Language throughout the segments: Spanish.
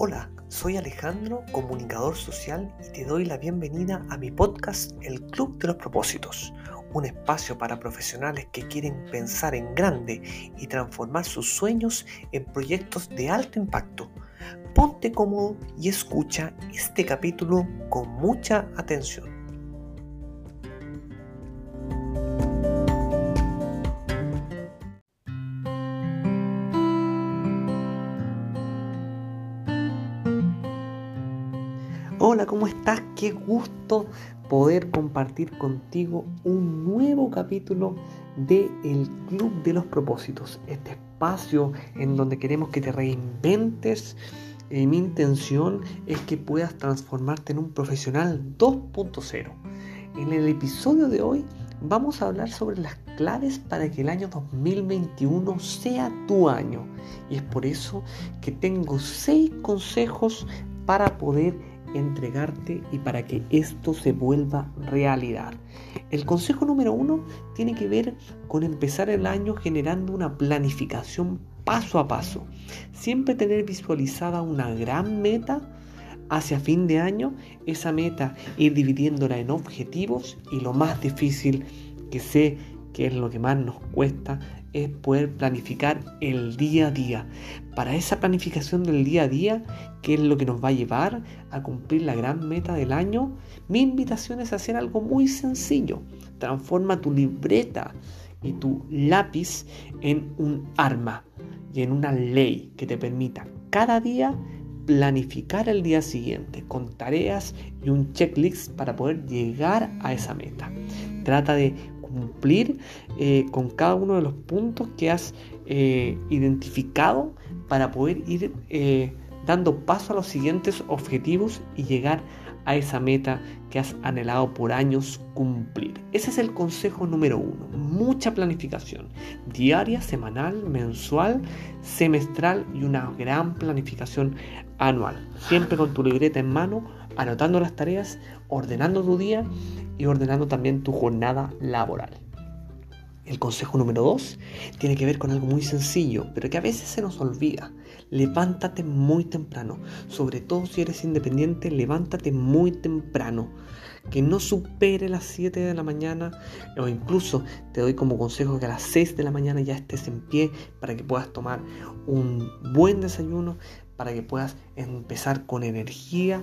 Hola, soy Alejandro, comunicador social y te doy la bienvenida a mi podcast El Club de los Propósitos, un espacio para profesionales que quieren pensar en grande y transformar sus sueños en proyectos de alto impacto. Ponte cómodo y escucha este capítulo con mucha atención. Hola, ¿cómo estás? Qué gusto poder compartir contigo un nuevo capítulo de El Club de los Propósitos, este espacio en donde queremos que te reinventes. Eh, mi intención es que puedas transformarte en un profesional 2.0. En el episodio de hoy vamos a hablar sobre las claves para que el año 2021 sea tu año. Y es por eso que tengo seis consejos para poder entregarte y para que esto se vuelva realidad. El consejo número uno tiene que ver con empezar el año generando una planificación paso a paso. Siempre tener visualizada una gran meta hacia fin de año, esa meta ir dividiéndola en objetivos y lo más difícil que sé que es lo que más nos cuesta es poder planificar el día a día. Para esa planificación del día a día, que es lo que nos va a llevar a cumplir la gran meta del año, mi invitación es hacer algo muy sencillo. Transforma tu libreta y tu lápiz en un arma y en una ley que te permita cada día planificar el día siguiente con tareas y un checklist para poder llegar a esa meta. Trata de cumplir eh, con cada uno de los puntos que has eh, identificado para poder ir eh, dando paso a los siguientes objetivos y llegar a esa meta que has anhelado por años cumplir. Ese es el consejo número uno. Mucha planificación. Diaria, semanal, mensual, semestral y una gran planificación anual. Siempre con tu libreta en mano, anotando las tareas, ordenando tu día y ordenando también tu jornada laboral. El consejo número dos tiene que ver con algo muy sencillo, pero que a veces se nos olvida. Levántate muy temprano. Sobre todo si eres independiente, levántate muy temprano. Que no supere las 7 de la mañana o incluso te doy como consejo que a las 6 de la mañana ya estés en pie para que puedas tomar un buen desayuno, para que puedas empezar con energía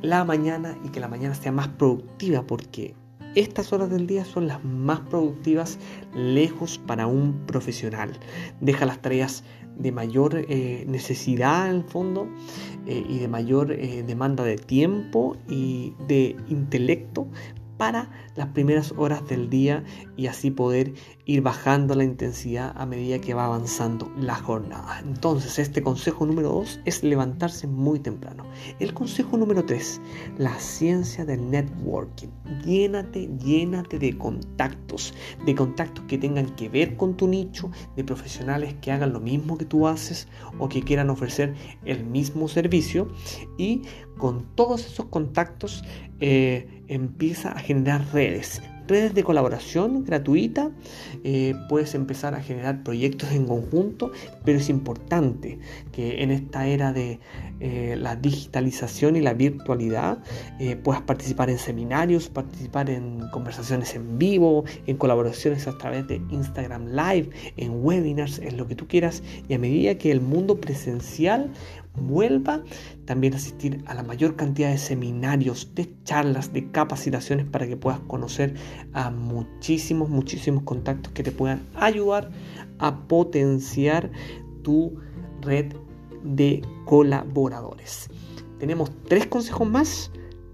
la mañana y que la mañana sea más productiva porque estas horas del día son las más productivas lejos para un profesional. Deja las tareas de mayor eh, necesidad en el fondo eh, y de mayor eh, demanda de tiempo y de intelecto para las primeras horas del día y así poder ir bajando la intensidad a medida que va avanzando la jornada. Entonces, este consejo número 2 es levantarse muy temprano. El consejo número 3, la ciencia del networking. Llénate, llénate de contactos, de contactos que tengan que ver con tu nicho, de profesionales que hagan lo mismo que tú haces o que quieran ofrecer el mismo servicio y con todos esos contactos eh, empieza a generar redes, redes de colaboración gratuita, eh, puedes empezar a generar proyectos en conjunto, pero es importante que en esta era de eh, la digitalización y la virtualidad puedas participar en seminarios, participar en conversaciones en vivo, en colaboraciones a través de Instagram Live, en webinars, en lo que tú quieras, y a medida que el mundo presencial vuelva, también asistir a la mayor cantidad de seminarios, de charlas, de capacitaciones para que puedas conocer a muchísimos, muchísimos contactos que te puedan ayudar a potenciar tu red de colaboradores. Tenemos tres consejos más,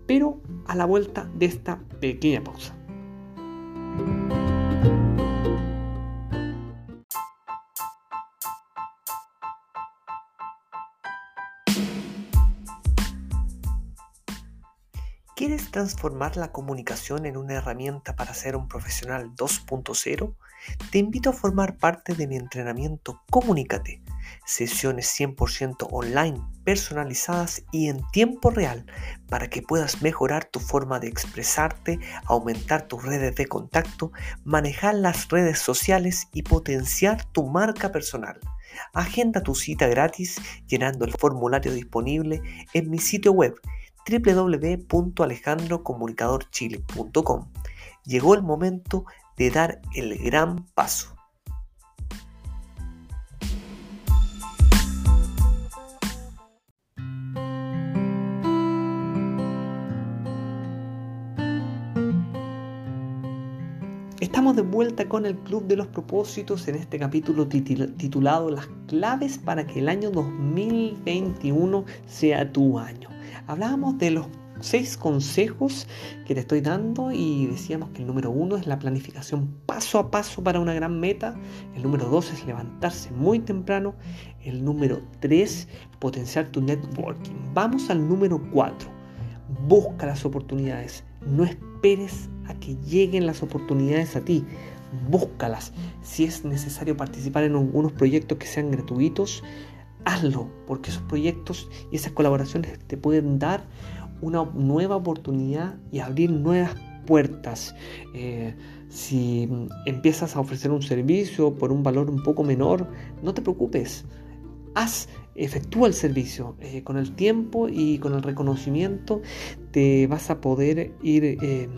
pero a la vuelta de esta pequeña pausa. ¿Quieres transformar la comunicación en una herramienta para ser un profesional 2.0? Te invito a formar parte de mi entrenamiento Comunícate. sesiones 100% online personalizadas y en tiempo real para que puedas mejorar tu forma de expresarte, aumentar tus redes de contacto, manejar las redes sociales y potenciar tu marca personal. Agenda tu cita gratis llenando el formulario disponible en mi sitio web www.alejandrocomunicadorchile.com. Llegó el momento de dar el gran paso. De vuelta con el Club de los Propósitos en este capítulo titulado Las claves para que el año 2021 sea tu año. Hablábamos de los seis consejos que te estoy dando y decíamos que el número uno es la planificación paso a paso para una gran meta, el número dos es levantarse muy temprano, el número tres, potenciar tu networking. Vamos al número cuatro, busca las oportunidades, no esperes a que lleguen las oportunidades a ti. Búscalas. Si es necesario participar en algunos proyectos que sean gratuitos, hazlo, porque esos proyectos y esas colaboraciones te pueden dar una nueva oportunidad y abrir nuevas puertas. Eh, si empiezas a ofrecer un servicio por un valor un poco menor, no te preocupes. Haz, efectúa el servicio. Eh, con el tiempo y con el reconocimiento te vas a poder ir eh,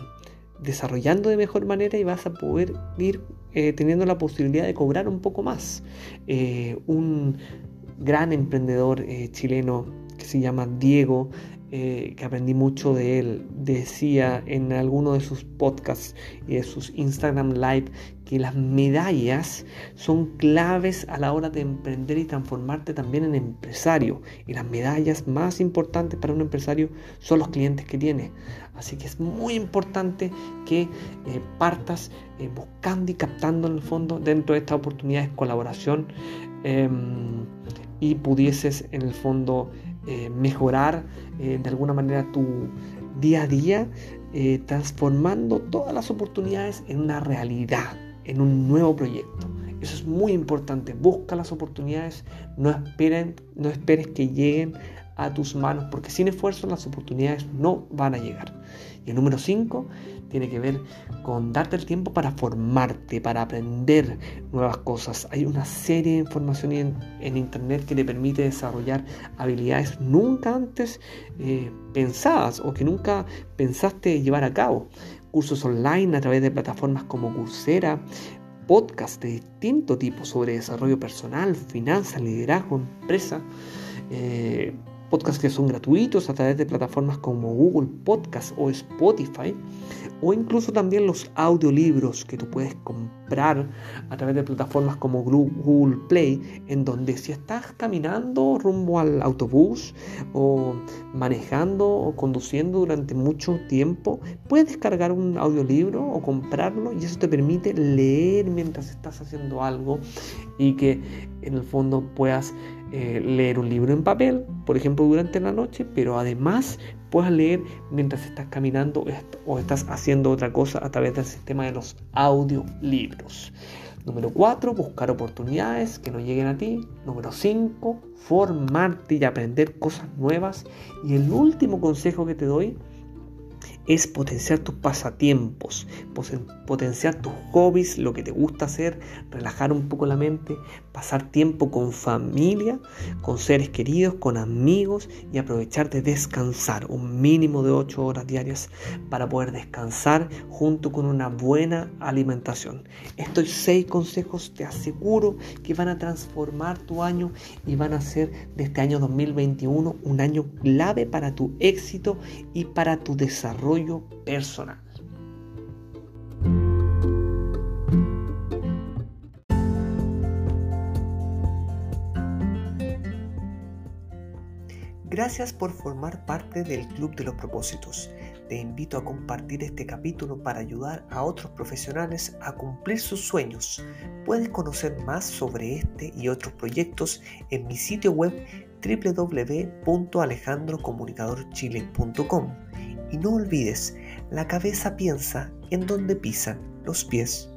desarrollando de mejor manera y vas a poder ir eh, teniendo la posibilidad de cobrar un poco más. Eh, un gran emprendedor eh, chileno que se llama Diego que aprendí mucho de él, decía en alguno de sus podcasts y de sus Instagram Live que las medallas son claves a la hora de emprender y transformarte también en empresario. Y las medallas más importantes para un empresario son los clientes que tiene. Así que es muy importante que eh, partas eh, buscando y captando en el fondo dentro de estas oportunidades colaboración em, y pudieses en el fondo eh, mejorar de alguna manera tu día a día, transformando todas las oportunidades en una realidad, en un nuevo proyecto. Eso es muy importante. Busca las oportunidades, no, esperen, no esperes que lleguen a tus manos, porque sin esfuerzo las oportunidades no van a llegar. Y el número 5 tiene que ver con darte el tiempo para formarte, para aprender nuevas cosas. Hay una serie de información en, Internet que te permite desarrollar habilidades nunca antes eh, pensadas o que nunca pensaste llevar a cabo. Cursos online a través de plataformas como Coursera, podcasts de distinto tipo sobre desarrollo personal, finanzas, liderazgo, empresa. Eh, podcasts que son gratuitos a través de plataformas como Google Podcast o Spotify, o incluso también los audiolibros que tú puedes comprar a través de plataformas como Google Play, en donde si estás caminando rumbo al autobús o manejando o conduciendo durante mucho tiempo, puedes descargar un audiolibro o comprarlo y eso te permite leer mientras estás haciendo algo y que en el fondo puedas eh, leer un libro en papel, por ejemplo, durante la noche, pero además puedas leer mientras estás caminando o estás haciendo otra cosa a través del sistema de los audiolibros. Número 4, buscar oportunidades que no lleguen a ti. Número 5, formarte y aprender cosas nuevas. Y el último consejo que te doy es potenciar tus pasatiempos, potenciar tus hobbies, lo que te gusta hacer, relajar un poco la mente, pasar tiempo con familia, con seres queridos, con amigos y aprovechar de descansar un mínimo de 8 horas diarias para poder descansar junto con una buena alimentación. Estos seis consejos te aseguro que van a transformar tu año y van a ser de este año 2021 un año clave para tu éxito y para tu personal. Gracias por formar parte del Club de los Propósitos. Te invito a compartir este capítulo para ayudar a otros profesionales a cumplir sus sueños. Puedes conocer más sobre este y otros proyectos en mi sitio web www.alejandrocomunicadorchile.com. Y no olvides, la cabeza piensa en donde pisan los pies.